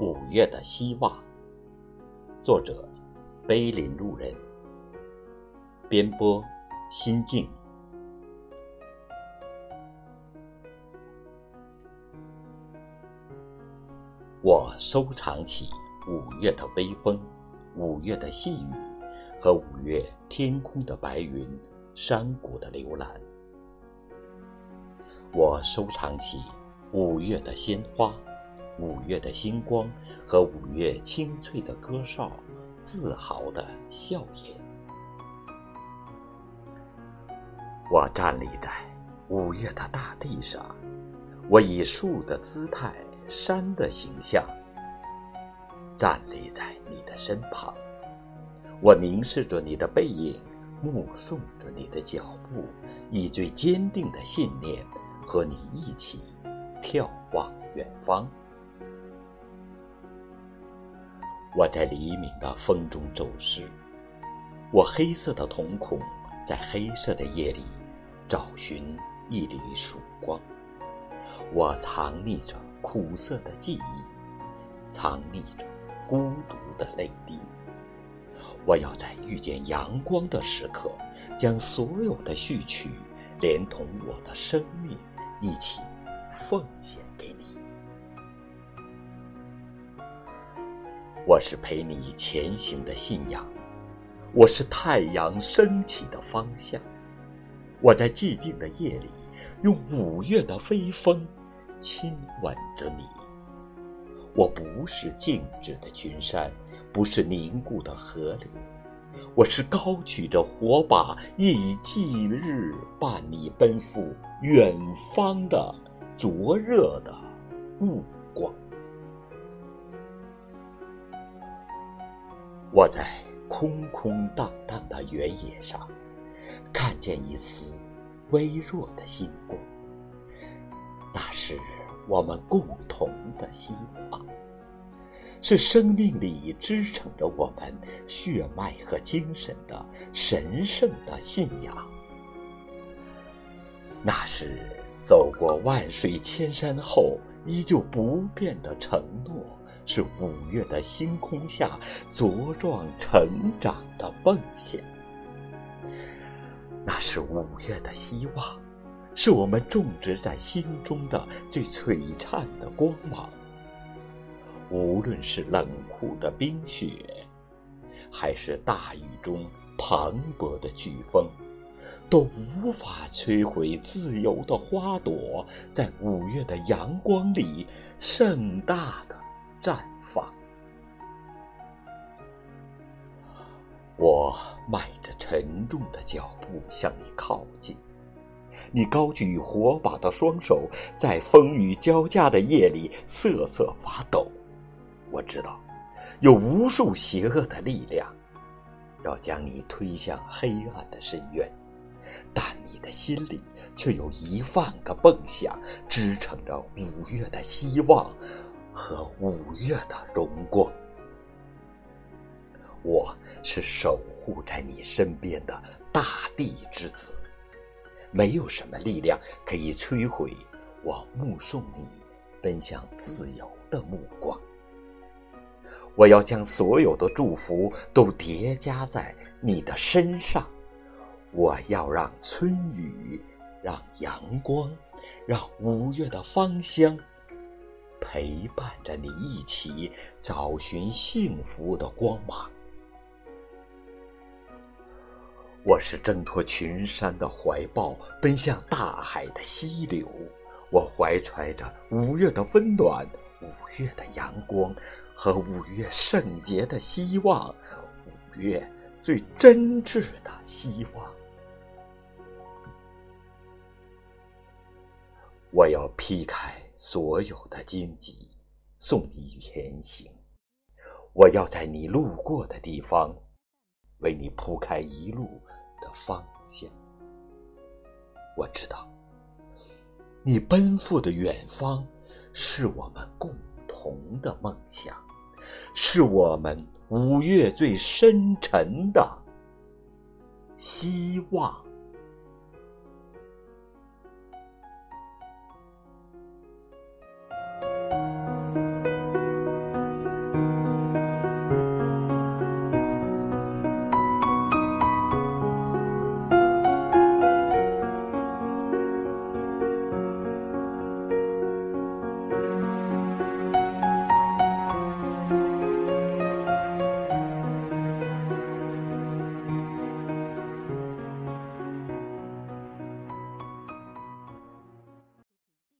五月的希望。作者：碑林路人。编播：心境。我收藏起五月的微风，五月的细雨，和五月天空的白云、山谷的流岚。我收藏起五月的鲜花。五月的星光和五月清脆的歌哨，自豪的笑颜。我站立在五月的大地上，我以树的姿态、山的形象，站立在你的身旁。我凝视着你的背影，目送着你的脚步，以最坚定的信念和你一起眺望远方。我在黎明的风中走失，我黑色的瞳孔在黑色的夜里找寻一缕曙光。我藏匿着苦涩的记忆，藏匿着孤独的泪滴。我要在遇见阳光的时刻，将所有的序曲，连同我的生命一起奉献给你。我是陪你前行的信仰，我是太阳升起的方向。我在寂静的夜里，用五月的微风亲吻着你。我不是静止的群山，不是凝固的河流，我是高举着火把，夜以继日伴你奔赴远方的灼热的目光。我在空空荡荡的原野上，看见一丝微弱的星光。那是我们共同的希望，是生命里支撑着我们血脉和精神的神圣的信仰。那是走过万水千山后依旧不变的承诺。是五月的星空下茁壮成长的梦想，那是五月的希望，是我们种植在心中的最璀璨的光芒。无论是冷酷的冰雪，还是大雨中磅礴的飓风，都无法摧毁自由的花朵在五月的阳光里盛大的。绽放。我迈着沉重的脚步向你靠近，你高举火把的双手在风雨交加的夜里瑟瑟发抖。我知道，有无数邪恶的力量要将你推向黑暗的深渊，但你的心里却有一万个梦想支撑着五月的希望。和五月的荣光，我是守护在你身边的大地之子，没有什么力量可以摧毁我目送你奔向自由的目光。我要将所有的祝福都叠加在你的身上，我要让春雨，让阳光，让五月的芳香。陪伴着你一起找寻幸福的光芒。我是挣脱群山的怀抱，奔向大海的溪流。我怀揣着五月的温暖，五月的阳光，和五月圣洁的希望，五月最真挚的希望。我要劈开。所有的荆棘，送你前行。我要在你路过的地方，为你铺开一路的方向。我知道，你奔赴的远方，是我们共同的梦想，是我们五月最深沉的希望。